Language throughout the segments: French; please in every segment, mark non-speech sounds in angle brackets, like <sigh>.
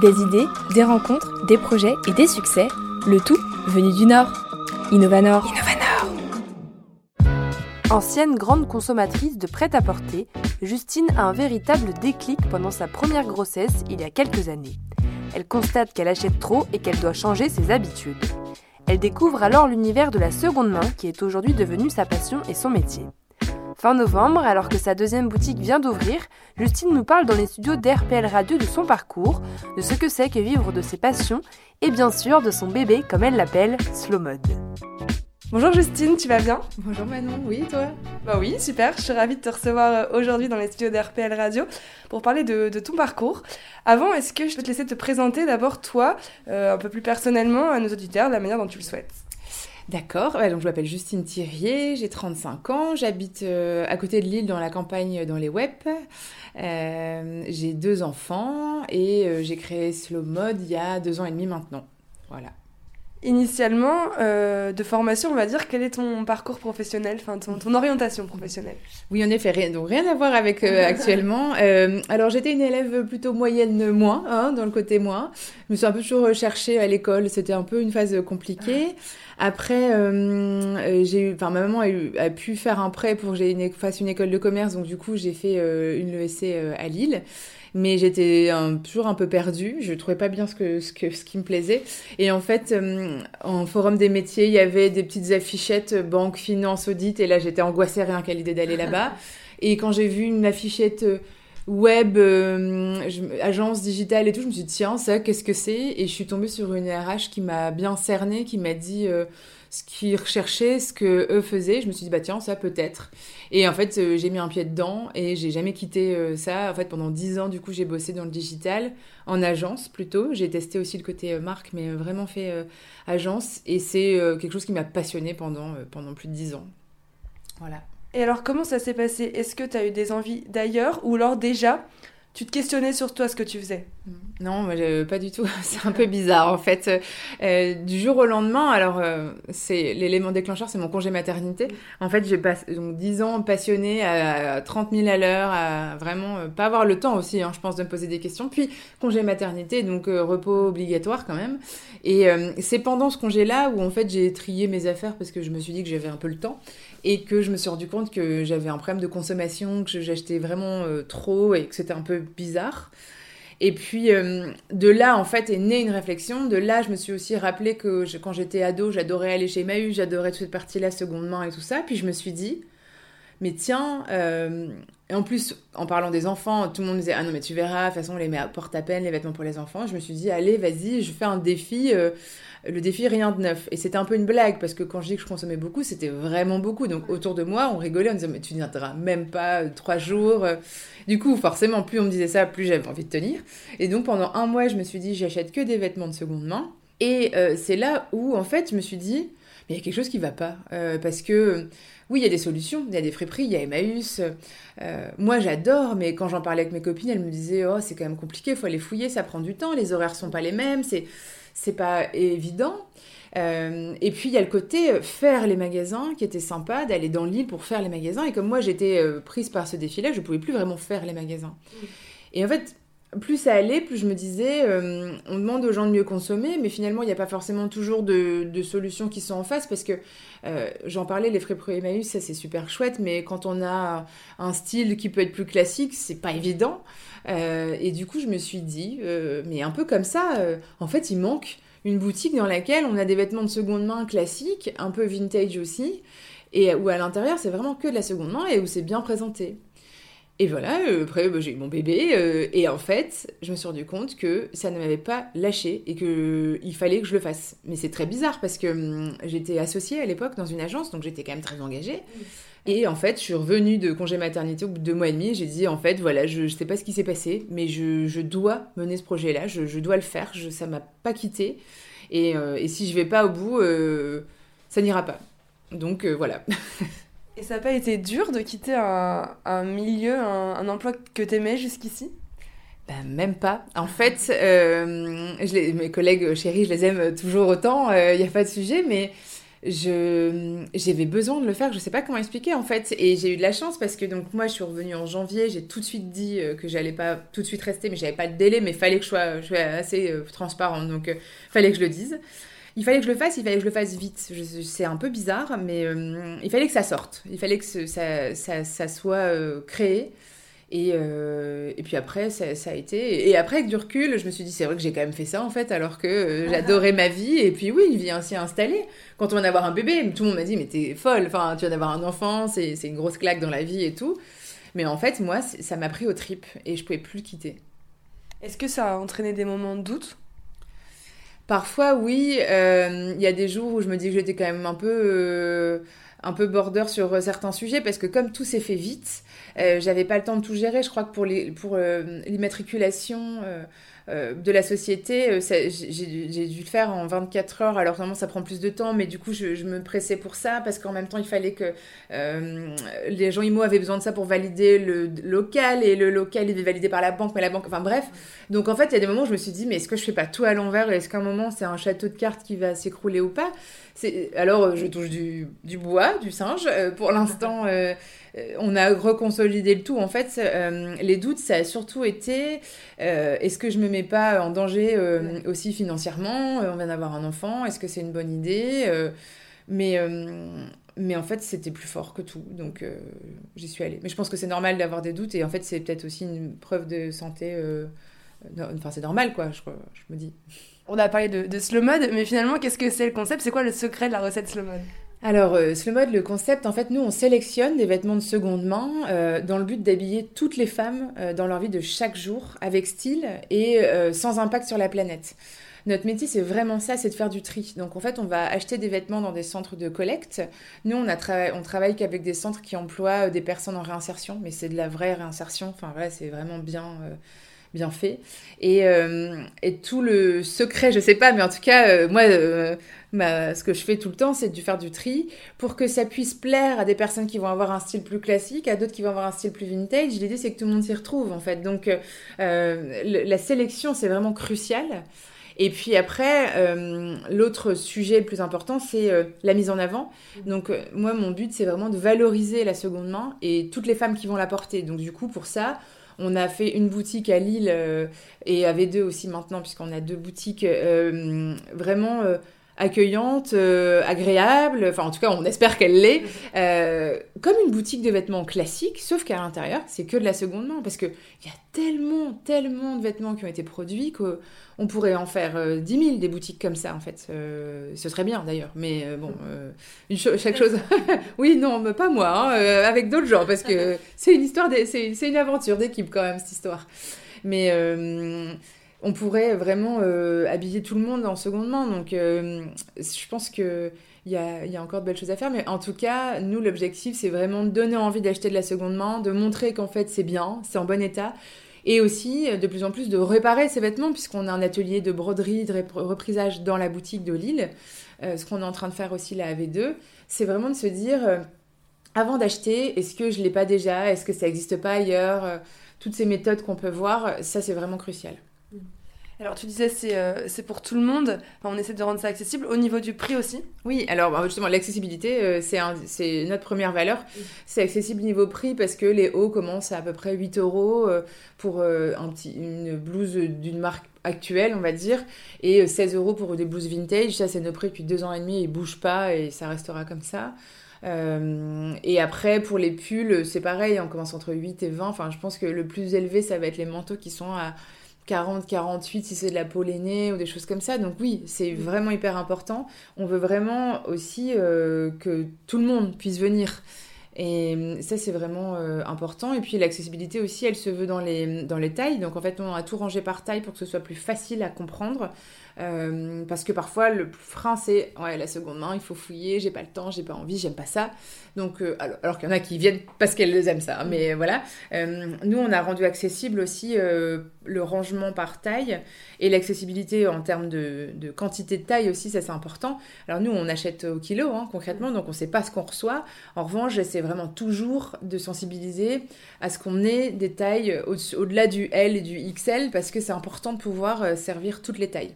Des idées, des rencontres, des projets et des succès, le tout venu du Nord. Innovanor. Innovanor. Ancienne grande consommatrice de prêt-à-porter, Justine a un véritable déclic pendant sa première grossesse il y a quelques années. Elle constate qu'elle achète trop et qu'elle doit changer ses habitudes. Elle découvre alors l'univers de la seconde main qui est aujourd'hui devenu sa passion et son métier. Fin novembre, alors que sa deuxième boutique vient d'ouvrir, Justine nous parle dans les studios d'RPL Radio de son parcours, de ce que c'est que vivre de ses passions et bien sûr de son bébé, comme elle l'appelle, Slow Mode. Bonjour Justine, tu vas bien? Bonjour Manon, oui, toi? Bah oui, super, je suis ravie de te recevoir euh, aujourd'hui dans les studios d'RPL Radio pour parler de, ton parcours. Avant, est-ce que je peux te laisser te présenter d'abord toi, euh, un peu plus personnellement, à nos auditeurs, de la manière dont tu le souhaites? D'accord, donc je m'appelle Justine Thirier, j'ai 35 ans, j'habite euh, à côté de Lille dans la campagne dans les web. j'ai deux enfants et j'ai créé Slow Mode il y a deux ans et demi maintenant. Voilà. Initialement, euh, de formation, on va dire, quel est ton parcours professionnel, enfin ton, orientation professionnelle? Oui, en effet, rien, donc rien à voir avec euh, <laughs> actuellement. Euh, alors j'étais une élève plutôt moyenne moins, hein, dans le côté moins. Je me suis un peu toujours recherchée à l'école, c'était un peu une phase compliquée. Après, j'ai eu, enfin ma maman a, eu, a, pu faire un prêt pour que j'ai fasse une école de commerce, donc du coup j'ai fait une ESC à Lille mais j'étais toujours un peu perdue. Je trouvais pas bien ce, que, ce, que, ce qui me plaisait. Et en fait, euh, en forum des métiers, il y avait des petites affichettes euh, banque, finance, audit. Et là, j'étais angoissée rien qu'à l'idée d'aller là-bas. <laughs> Et quand j'ai vu une affichette euh, web, agence digitale et tout, je me suis dit, tiens, ça, qu'est-ce que c'est? Et je suis tombée sur une RH qui m'a bien cernée, qui m'a dit ce qu'ils recherchaient, ce que eux faisaient. Je me suis dit, bah tiens, ça peut-être. Et en fait, euh, j'ai mis un pied dedans et j'ai jamais quitté euh, ça. En fait, pendant dix ans, du coup, j'ai bossé dans le digital, en agence plutôt. J'ai testé aussi le côté euh, marque, mais vraiment fait agence. Et c'est quelque chose qui m'a passionné pendant, pendant plus de dix ans. Voilà. Et alors, comment ça s'est passé? Est-ce que tu as eu des envies d'ailleurs? Ou alors déjà tu te questionnais sur toi ce que tu faisais Non, pas du tout. <laughs> C'est un peu bizarre en fait. Euh, du jour au lendemain, alors euh, c'est l'élément déclencheur, c'est mon congé maternité. En fait, j'ai passé donc 10 ans passionnée à, 30 000 à l'heure, à vraiment euh, pas avoir le temps aussi, hein, je pense, de me poser des questions. Puis congé maternité, donc repos obligatoire quand même. Et c'est pendant ce congé-là où en fait j'ai trié mes affaires parce que je me suis dit que j'avais un peu le temps et que je me suis rendu compte que j'avais un problème de consommation, que j'achetais vraiment euh, trop et que c'était un peu bizarre. Et puis euh, de là, en fait, est née une réflexion. De là, je me suis aussi rappelé que quand j'étais ado, j'adorais aller chez Mahu, j'adorais toute cette partie-là, seconde main et tout ça. Puis je me suis dit, mais tiens, euh, et en plus, en parlant des enfants, tout le monde me disait, ah non, mais tu verras, de toute façon, on les porte à peine, les vêtements pour les enfants. Je me suis dit, allez, vas-y, je fais un défi le défi rien de neuf. Et c'était un peu une blague parce que quand je dis que je consommais beaucoup, c'était vraiment beaucoup. Donc autour de moi, on rigolait, on disait mais tu n'y même pas euh, trois jours. Du coup, forcément, plus on me disait ça, plus j'avais envie de tenir. Et donc pendant un mois, je me suis dit j'achète que des vêtements de seconde main. Et euh, c'est là où en fait, je me suis dit mais il y a quelque chose qui va pas euh, parce que oui, il y a des solutions, il y a des friperies, il y a Emmaüs. moi, j'adore, mais quand j'en parlais avec mes copines, elles me disaient oh c'est quand même compliqué, il faut aller fouiller, ça prend du temps, les horaires sont pas les mêmes, c'est c'est pas évident. Euh, et puis il y a le côté euh, faire les magasins qui était sympa, d'aller dans l'île pour faire les magasins. Et comme moi j'étais euh, prise par ce défi-là, je pouvais plus vraiment faire les magasins. Et en fait, plus ça allait, plus je me disais, on demande aux gens de mieux consommer, mais finalement il n'y a pas forcément toujours de, solutions qui sont en face parce que j'en parlais, les frais pro Emmaüs, ça c'est super chouette, mais quand on a un style qui peut être plus classique, c'est pas évident. Euh, et du coup, je me suis dit, euh, mais un peu comme ça, euh, en fait, il manque une boutique dans laquelle on a des vêtements de seconde main classiques, un peu vintage aussi, et où à l'intérieur, c'est vraiment que de la seconde main et où c'est bien présenté. Et voilà, après bah, j'ai eu mon bébé et en fait, je me suis rendu compte que ça ne m'avait pas lâché et que il fallait que je le fasse. Mais c'est très bizarre parce que hum, j'étais associée à l'époque dans une agence, donc j'étais quand même très engagée. Et en fait, je suis revenue de congé maternité au bout de deux mois et demi. J'ai dit, en fait, voilà, je ne sais pas ce qui s'est passé, mais je, je, dois mener ce projet-là, je, je, dois le faire, je, ça m'a pas quitté. Et, euh, et, si je vais pas au bout, euh, ça n'ira pas. Donc euh, voilà. <laughs> et ça n'a pas été dur de quitter un, milieu, un, emploi que tu aimais jusqu'ici? Ben, même pas. En fait, les, mes collègues chéris, je les aime toujours autant, il n'y a pas de sujet, mais j'avais besoin de le faire. Je sais pas comment expliquer en fait. Et j'ai eu de la chance parce que donc moi je suis revenue en janvier. J'ai tout de suite dit euh, que j'allais pas tout de suite rester mais j'avais pas de délai mais fallait que je sois, je sois assez euh, transparente. Donc euh, fallait que je le dise il fallait que je le fasse il fallait que je le fasse vite c'est un peu bizarre mais il fallait que ça sorte il fallait que ça, ça, ça, soit créé et, euh, et puis après, ça, ça, a été. Et après, avec du recul, je me suis dit, c'est vrai que j'ai quand même fait ça en fait, alors que euh, j'adorais ma vie. Et puis oui, il vient s'y installer. Quand on va avoir un bébé, tout le monde m'a dit, mais t'es folle, enfin, tu vas avoir un enfant, c'est une grosse claque dans la vie et tout. Mais en fait, moi, ça m'a pris au trip et je pouvais plus le quitter. Est-ce que ça a entraîné des moments de doute? Parfois, oui. Euh, il y a des jours où je me dis que j'étais quand même un peu un peu border sur euh, certains sujets parce que comme tout s'est fait vite, euh, j'avais pas le temps de tout gérer. Je crois que pour pour euh, de la société, j'ai dû le faire en 24 heures. Alors normalement ça prend plus de temps, mais du coup je, me pressais pour ça parce qu'en même temps il fallait que les gens IMO avaient besoin de ça pour valider le local et le local il est validé par la banque, mais la banque, enfin bref. Donc en fait il y a des moments où je me suis dit mais est-ce que je fais pas tout à l'envers? Est-ce qu'à un moment c'est un château de cartes qui va s'écrouler ou pas? Alors, euh, je touche du, bois, du singe. Euh, pour l'instant, <laughs> euh, on a reconsolidé le tout. En fait, les doutes, ça a surtout été est-ce que je me mets pas en danger aussi financièrement On vient d'avoir un enfant. Est-ce que c'est une bonne idée Mais mais en fait, c'était plus fort que tout. Donc, j'y suis allée. Mais je pense que c'est normal d'avoir des doutes. Et en fait, c'est peut-être aussi une preuve de santé. Enfin, c'est normal, quoi, je, je me dis on a parlé de, slow mode, mais finalement, qu'est-ce que c'est le concept? C'est quoi le secret de la recette slow mode? Alors, euh, slow mode, le concept, en fait, nous, on sélectionne des vêtements de seconde main euh, dans le but d'habiller toutes les femmes euh, dans leur vie de chaque jour avec style et sans impact sur la planète. Notre métier, c'est vraiment ça, c'est de faire du tri. Donc, en fait, on va acheter des vêtements dans des centres de collecte. Nous, on, travaille qu'avec des centres qui emploient des personnes en réinsertion, mais c'est de la vraie réinsertion. Enfin, voilà, c'est vraiment bien bien fait. Et, euh, et, tout le secret, je sais pas, mais en tout cas, euh, moi, euh, ce que je fais tout le temps, c'est de faire du tri pour que ça puisse plaire à des personnes qui vont avoir un style plus classique, à d'autres qui vont avoir un style plus vintage. L'idée, c'est que tout le monde s'y retrouve, en fait. Donc, la sélection, c'est vraiment crucial. Et puis après, l'autre sujet le plus important, c'est la mise en avant. Donc moi, mon but, c'est vraiment de valoriser la seconde main et toutes les femmes qui vont la porter. Donc du coup, pour ça, on a fait une boutique à Lille euh, et à V2 aussi maintenant, puisqu'on a deux boutiques euh, vraiment euh, agréables. Enfin, en tout cas, on espère qu'elle l'est. comme une boutique de vêtements classique, sauf qu'à l'intérieur, c'est que de la seconde main. Parce qu'il y a tellement, tellement de vêtements qui ont été produits qu'on pourrait en faire 10 000 des boutiques comme ça, en fait. ce serait bien d'ailleurs. Mais bon, chaque chose. <laughs> oui, non, mais pas moi, hein, avec d'autres gens, parce que <laughs> c'est une histoire, c'est une aventure d'équipe quand même, cette histoire. Mais on pourrait vraiment euh, habiller tout le monde en seconde main. Donc, euh, je pense qu'il y a, y a encore de belles choses à faire. Mais en tout cas, nous, l'objectif, c'est vraiment de donner envie d'acheter de la seconde main, de montrer qu'en fait, c'est bien, c'est en bon état. Et aussi, de plus en plus, de réparer ces vêtements, puisqu'on a un atelier de broderie, de reprisage dans la boutique de Lille. Euh, ce qu'on est en train de faire aussi la AV2, c'est vraiment de se dire, avant d'acheter, est-ce que je l'ai pas déjà? Est-ce que ça n'existe pas ailleurs? Toutes ces méthodes qu'on peut voir, ça, c'est vraiment crucial. Alors tu disais c'est euh, c'est pour tout le monde, on essaie de rendre ça accessible au niveau du prix aussi. Oui, alors bah, justement l'accessibilité euh, c'est c'est notre première valeur. C'est accessible niveau prix parce que les hauts commencent à à peu près 8 euros euh, pour un petit, une blouse d'une marque actuelle on va dire et 16 euros pour des blouses vintage. Ça c'est nos prix depuis deux ans et demi, ils bougent pas et ça restera comme ça. et après, pour les pulls, c'est pareil, on commence entre 8 et 20. Enfin, je pense que le plus élevé, ça va être les manteaux qui sont à 40, 48 si c'est de la pollénée ou des choses comme ça. Donc oui, c'est vraiment hyper important. On veut vraiment aussi euh, que tout le monde puisse venir. Et euh, ça, c'est vraiment euh, important. Et puis l'accessibilité aussi, elle se veut dans les, dans les tailles. Donc en fait, on a tout rangé par taille pour que ce soit plus facile à comprendre. Euh, parce que parfois, le frein, c'est ouais, la seconde main, il faut fouiller, j'ai pas le temps, j'ai pas envie, j'aime pas ça. Donc, euh, alors, qu'il y en a qui viennent parce qu'elles aiment ça. Mais voilà. Euh, nous, on a rendu accessible aussi le rangement par taille et l'accessibilité en termes de, de, quantité de taille aussi, ça c'est important. Alors, nous, on achète au kilo, hein, concrètement, donc on sait pas ce qu'on reçoit. En revanche, j'essaie vraiment toujours de sensibiliser à ce qu'on ait des tailles au-delà du L et du XL parce que c'est important de pouvoir servir toutes les tailles.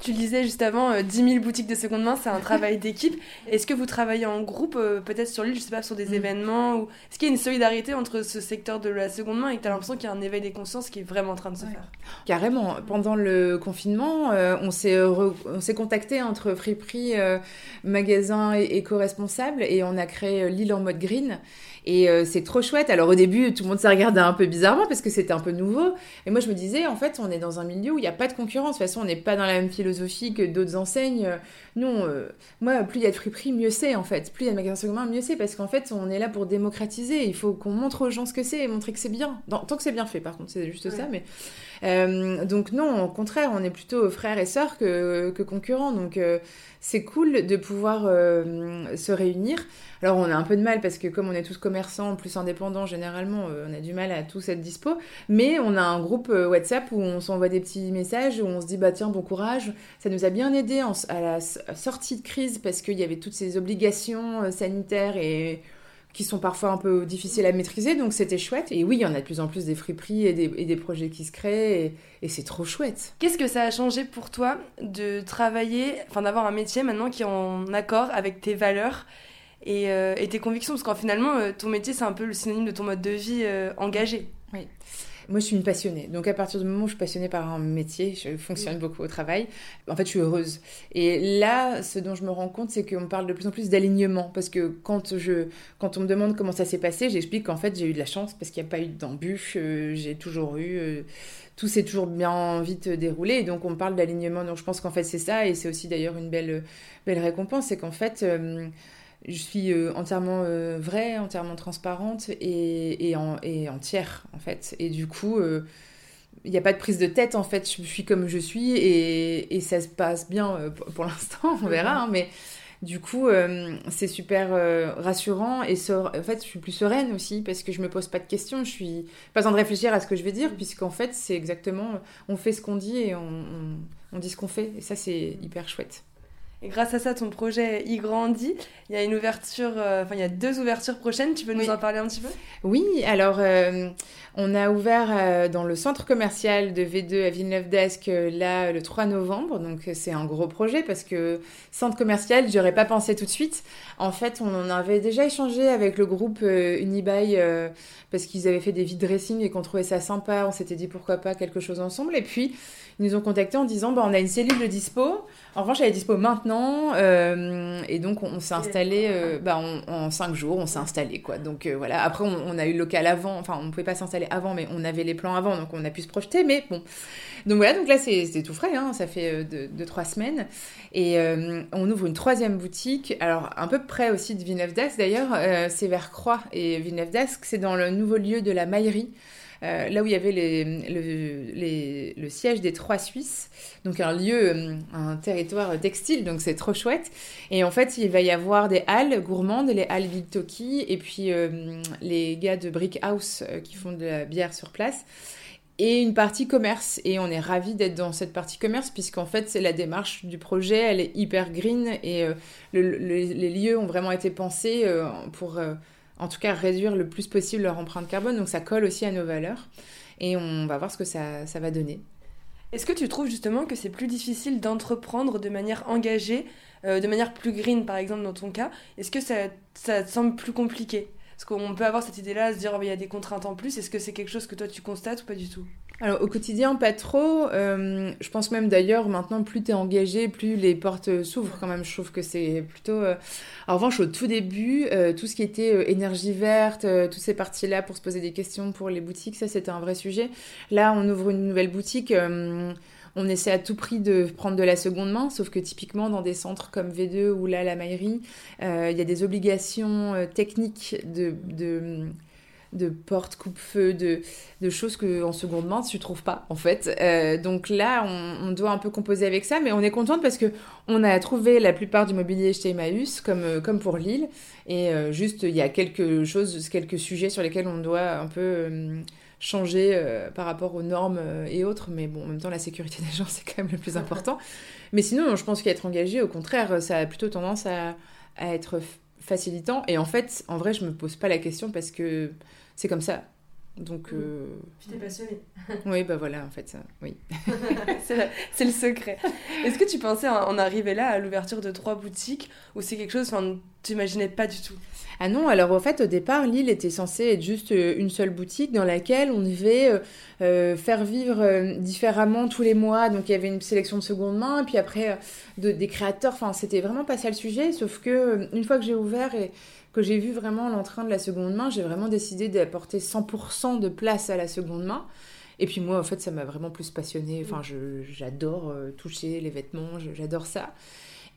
Tu disais juste avant, 10 euh, 000 boutiques de seconde main, c'est un travail <laughs> d'équipe. Est-ce que vous travaillez en groupe, euh, peut-être sur l'île, je sais pas, sur des mm. événements ou... Est-ce qu'il y a une solidarité entre ce secteur de la seconde main et que tu as l'impression qu'il y a un éveil des consciences qui est vraiment en train de se faire? Carrément. Pendant le confinement, euh, on s'est contacté entre friperie, magasin et éco-responsable et on a créé l'île en mode green. Et euh, c'est trop chouette. Alors au début, tout le monde s'est regardé un peu bizarrement parce que c'était un peu nouveau. Et moi, je me disais, en fait, on est dans un milieu où il n'y a pas de concurrence. De toute façon, on n'est pas dans la même philosophie que d'autres enseignes. Non, euh, moi, plus il y a de friperies, mieux c'est, en fait. Plus il y a de magasins seconde main, mieux c'est. Parce qu'en fait, on est là pour démocratiser. Il faut qu'on montre aux gens ce que c'est et montrer que c'est bien. tant que c'est bien fait, par contre, c'est juste ça. Mais euh, donc non, au contraire, on est plutôt frères et sœurs que, concurrents. Donc c'est cool de pouvoir se réunir. Alors on a un peu de mal parce que comme on est tous commerçants, plus indépendants généralement, euh, on a du mal à tous être dispo. Mais on a un groupe euh, WhatsApp où on s'envoie des petits messages, où on se dit bah tiens bon courage. Ça nous a bien aidé à la sortie de crise parce qu'il y avait toutes ces obligations euh, sanitaires et qui sont parfois un peu difficiles à maîtriser, donc c'était chouette. Et oui, il y en a de plus en plus des friperies et des, et des projets qui se créent, et, et c'est trop chouette. Qu'est-ce que ça a changé pour toi de travailler, enfin d'avoir un métier maintenant qui est en accord avec tes valeurs euh, et, tes convictions, parce qu'en finalement, euh, ton métier, c'est un peu le synonyme de ton mode de vie euh, engagé. Oui. Moi, je suis une passionnée. Donc, à partir du moment où je suis passionnée par un métier, je fonctionne beaucoup au travail. En fait, je suis heureuse. Et là, ce dont je me rends compte, c'est qu'on parle de plus en plus d'alignement. Parce que quand, je, quand on me demande comment ça s'est passé, j'explique qu'en fait, j'ai eu de la chance parce qu'il n'y a pas eu d'embûches. j'ai toujours eu. tout s'est toujours bien vite déroulé. Et donc, on parle d'alignement. Donc, je pense qu'en fait, c'est ça. Et c'est aussi d'ailleurs une belle, belle récompense. C'est qu'en fait je suis euh, entièrement euh, vraie, entièrement transparente et, et, et, entière, en fait. Et du coup, euh, il n'y a pas de prise de tête, en fait. Je suis comme je suis et, et ça se passe bien pour, l'instant, on verra. Hein, mais du coup, c'est super rassurant et en fait, je suis plus sereine aussi parce que je me pose pas de questions. Je suis pas besoin de réfléchir à ce que je vais dire puisqu'en fait, c'est exactement, on fait ce qu'on dit et on, on dit ce qu'on fait. Et ça, c'est hyper chouette. Et grâce à ça, ton projet y grandit. Il y a une ouverture, euh, enfin, il y a deux ouvertures prochaines. Tu peux nous en parler un petit peu? Oui, alors, euh, on a ouvert euh, dans le centre commercial de V2 à Villeneuve d'Ascq, là, le 3 novembre. Donc, c'est un gros projet parce que centre commercial, j'aurais pas pensé tout de suite. En fait, on en avait déjà échangé avec le groupe Unibail parce qu'ils avaient fait des vide dressing et qu'on trouvait ça sympa. On s'était dit pourquoi pas quelque chose ensemble. Et puis, ils nous ont contactés en disant bah, on a une cellule de dispo. En revanche, elle est dispo maintenant. Euh, et donc, on, s'est installé euh, bah, en cinq jours, on s'est installé. quoi. Donc euh, voilà. Après, on, a eu le local avant. Enfin, on ne pouvait pas s'installer avant, mais on avait les plans avant. Donc, on a pu se projeter. Mais bon. Donc voilà. Donc là, c'est tout frais. Hein, ça fait deux, trois semaines. Et on ouvre une troisième boutique. Alors, un peu près aussi de Villeneuve d'Ascq d'ailleurs. c'est vers Croix. Et Villeneuve d'Ascq, c'est dans le nouveau lieu de la maillerie. Euh, là où il y avait le, siège des Trois Suisses, donc un lieu, euh, un territoire textile, donc c'est trop chouette. Et en fait, il va y avoir des halles gourmandes, les halles Toki, et puis euh, les gars de Brick House qui font de la bière sur place et une partie commerce. Et on est ravis d'être dans cette partie commerce, puisqu'en fait, c'est la démarche du projet, elle est hyper green et les lieux ont vraiment été pensés pour en tout cas réduire le plus possible leur empreinte carbone. Donc ça colle aussi à nos valeurs. Et on va voir ce que ça, ça va donner. Est-ce que tu trouves justement que c'est plus difficile d'entreprendre de manière engagée, euh, de manière plus green par exemple dans ton cas? Est-ce que ça, ça te semble plus compliqué? Parce qu'on peut avoir cette idée-là, se dire oh, il y a des contraintes en plus. Est-ce que c'est quelque chose que toi tu constates ou pas du tout? Alors au quotidien, pas trop. Euh, je pense même d'ailleurs, maintenant, plus tu es engagé, plus les portes s'ouvrent quand même. Je trouve que c'est plutôt... Euh, en revanche, au tout début, euh, tout ce qui était énergie verte, toutes ces parties-là pour se poser des questions pour les boutiques, ça c'était un vrai sujet. Là, on ouvre une nouvelle boutique. on essaie à tout prix de prendre de la seconde main, sauf que typiquement dans des centres comme V2 ou là la Maillerie, il y a des obligations techniques de, de de portes coupe-feu, de, de choses qu'en seconde main, tu trouves pas, en fait. Euh, donc là, on, doit un peu composer avec ça, mais on est contente parce que on a trouvé la plupart du mobilier chez Emmaüs, comme, euh, comme pour Lille. Et euh, juste, il y a quelque chose, quelques sujets sur lesquels on doit un peu changer par rapport aux normes et autres. Mais bon, en même temps, la sécurité <laughs> des gens, c'est quand même le plus important. mais sinon, je pense qu'être engagé, au contraire, ça a plutôt tendance à, à être facilitant. Et en fait, en vrai, je me pose pas la question parce que c'est comme ça. Donc, tu t'es passionnée. <laughs> oui, bah voilà, en fait, ça, oui. <laughs> c'est le secret. Est-ce que tu pensais en arriver là à l'ouverture de trois boutiques ou c'est quelque chose que tu n'imaginais pas du tout ah non, alors en fait au départ Lille était censée être juste euh, une seule boutique dans laquelle on devait euh, euh, faire vivre différemment tous les mois. Donc il y avait une sélection de seconde main et puis après des créateurs. Enfin c'était vraiment pas ça le sujet. Sauf que une fois que j'ai ouvert et que j'ai vu vraiment l'entrain de la seconde main, j'ai vraiment décidé d'apporter 100% de place à la seconde main. Et puis moi, en fait, ça m'a vraiment plus passionné. Enfin, j'adore toucher les vêtements, j'adore ça.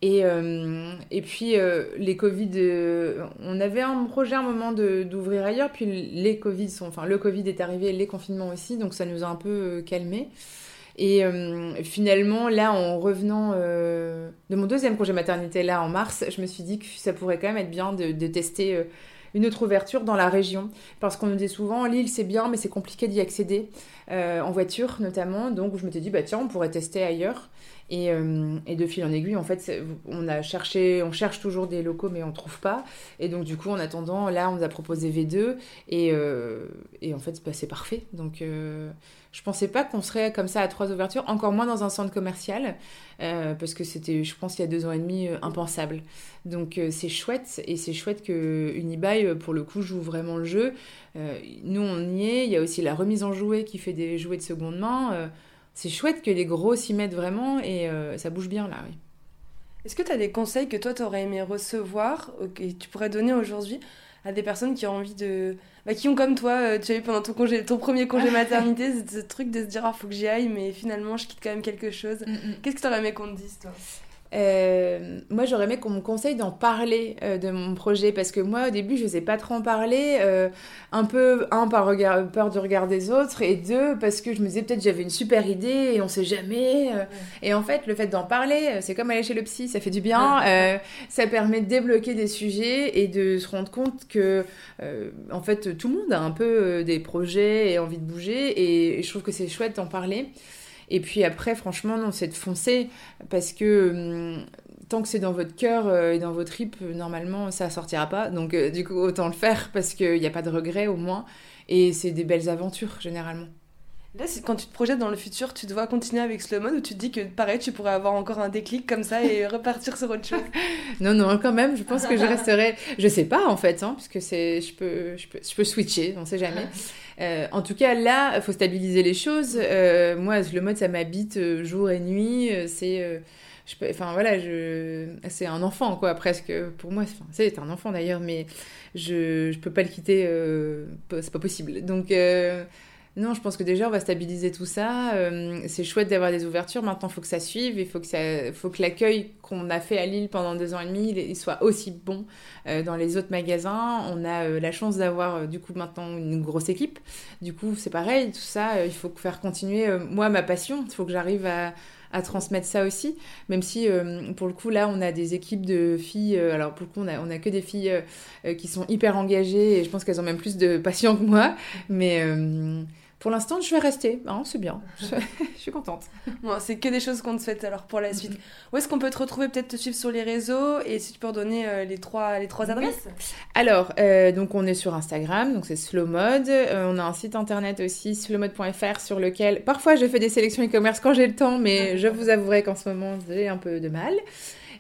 Et, euh, et puis, euh, les Covid, euh, on avait un projet à un moment d'ouvrir ailleurs, puis les Covid sont, enfin, le Covid est arrivé, les confinements aussi, donc ça nous a un peu calmés. Et finalement, là, en revenant de mon deuxième congé maternité, là, en mars, je me suis dit que ça pourrait quand même être bien de, de tester une autre ouverture dans la région. Parce qu'on nous dit souvent, Lille, c'est bien, mais c'est compliqué d'y accéder, en voiture notamment. Donc, je me suis dit, bah tiens, on pourrait tester ailleurs. Euh, et, de fil en aiguille, en fait, on a cherché, on cherche toujours des locaux, mais on trouve pas. Et donc, du coup, en attendant, là, on nous a proposé V2. Et, euh, et en fait, c'est parfait. Donc, euh, je pensais pas qu'on serait comme ça à trois ouvertures, encore moins dans un centre commercial, parce que c'était, je pense, il y a deux ans et demi, impensable. Donc, c'est chouette. Et c'est chouette que Unibail, pour le coup, joue vraiment le jeu. nous, on y est. Il y a aussi la remise en jouet qui fait des jouets de seconde main c'est chouette que les gros s'y mettent vraiment et euh, ça bouge bien là, oui. Est-ce que tu as des conseils que toi, tu aurais aimé recevoir, que tu pourrais donner aujourd'hui à des personnes qui ont envie de. Bah, qui ont comme toi, euh, tu as eu pendant ton, congé, ton premier congé <laughs> maternité, ce, truc de se dire, ah, faut que j'y aille, mais finalement, je quitte quand même quelque chose. Mm, mm. Qu'est-ce que tu aurais aimé qu'on te dise, toi? Euh, moi, j'aurais aimé qu'on me conseille d'en parler euh, de mon projet parce que moi, au début, je ne sais pas trop en parler. Euh, un peu, un, par regard, peur du regard des autres et deux, parce que je me disais peut-être j'avais une super idée et on sait jamais. Et en fait, le fait d'en parler, c'est comme aller chez le psy, ça fait du bien. ça permet de débloquer des sujets et de se rendre compte que, en fait, tout le monde a un peu des projets et envie de bouger et je trouve que c'est chouette d'en parler. Et puis après, franchement, non, c'est de foncer parce que hum, tant que c'est dans votre cœur euh, et dans votre tripes, normalement, ça sortira pas. Donc, euh, du coup, autant le faire parce qu'il n'y a pas de regret au moins. Et c'est des belles aventures, généralement. Là, quand tu te projettes dans le futur, tu dois continuer avec Slow Mode ou tu te dis que pareil, tu pourrais avoir encore un déclic comme ça et <laughs> repartir sur autre chose? Non, non, quand même, je pense que je resterai. Je sais pas en fait, hein, puisque c'est, je peux, je peux, je peux switcher, on sait jamais. <laughs> Euh, en tout cas, là, il faut stabiliser les choses. Euh, moi, le mode, ça m'habite euh, jour et nuit. c'est enfin voilà je c'est un enfant quoi presque pour moi c'est un enfant d'ailleurs mais je je peux pas le quitter c'est pas possible donc non, je pense que déjà, on va stabiliser tout ça. Euh, c'est chouette d'avoir des ouvertures. Maintenant, il faut que ça suive. Il faut que, ça, faut que l'accueil qu'on a fait à Lille pendant deux ans et demi, soit aussi bon euh, dans les autres magasins. On a euh, la chance d'avoir, du coup, maintenant une grosse équipe. Du coup, c'est pareil. Tout ça, il faut faire continuer, moi, ma passion. Il faut que j'arrive à, transmettre ça aussi. Même si, pour le coup, là, on a des équipes de filles. alors, pour le coup, on a que des filles qui sont hyper engagées et je pense qu'elles ont même plus de passion que moi. Mais pour l'instant, je vais rester. Hein, c'est bien. <laughs> <laughs> Je, suis contente. Bon, c'est que des choses qu'on te souhaite alors pour la suite. Où est-ce qu'on peut te retrouver, peut-être te suivre sur les réseaux et si tu peux redonner euh, les trois, les trois adresses? Alors, euh, donc on est sur Instagram, donc c'est Slowmode. Euh, on a un site internet aussi, slowmode.fr, sur lequel parfois je fais des sélections e-commerce quand j'ai le temps, mais je vous avouerai qu'en ce moment j'ai un peu de mal.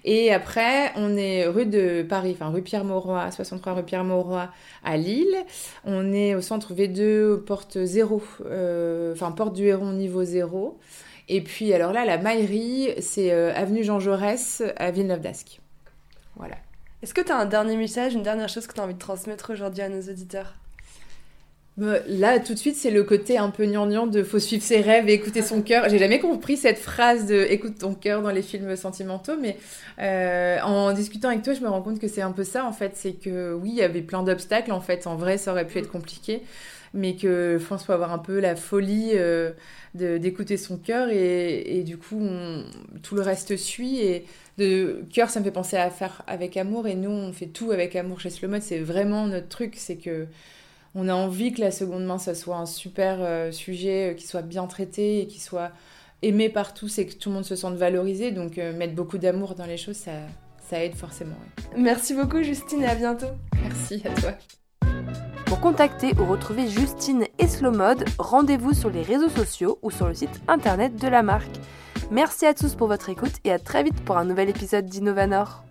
Et après, on est rue de Paris, enfin rue Pierre-Mauroy, 63 rue Pierre-Mauroy à Lille. On est au centre V2, porte 0, euh, enfin porte du Héron niveau 0. Et puis alors là, la maillerie, c'est euh, avenue Jean Jaurès à Villeneuve-d'Ascq. Voilà. Est-ce que tu as un dernier message, une dernière chose que tu as envie de transmettre aujourd'hui à nos auditeurs? Là, tout de suite, c'est le côté un peu gnangnan de faut suivre ses rêves et écouter son cœur. J'ai jamais compris cette phrase de écoute ton cœur dans les films sentimentaux, mais euh, en discutant avec toi, je me rends compte que c'est un peu ça en fait. C'est que oui, il y avait plein d'obstacles en fait. En vrai, ça aurait pu être compliqué, mais que je pense faut avoir un peu la folie euh, d'écouter son cœur et, du coup, tout le reste suit. Et de cœur, ça me fait penser à faire avec amour et nous, on fait tout avec amour chez Slowmode. C'est vraiment notre truc, c'est que on a envie que la seconde main, ça soit un super euh, sujet euh, qui soit bien traité et qui soit aimé par tous et que tout le monde se sente valorisé. Donc euh, mettre beaucoup d'amour dans les choses, ça, ça aide forcément. Merci beaucoup Justine et à bientôt. Merci à toi. Pour contacter ou retrouver Justine et Slowmode, rendez-vous sur les réseaux sociaux ou sur le site internet de la marque. Merci à tous pour votre écoute et à très vite pour un nouvel épisode d'Innovanor.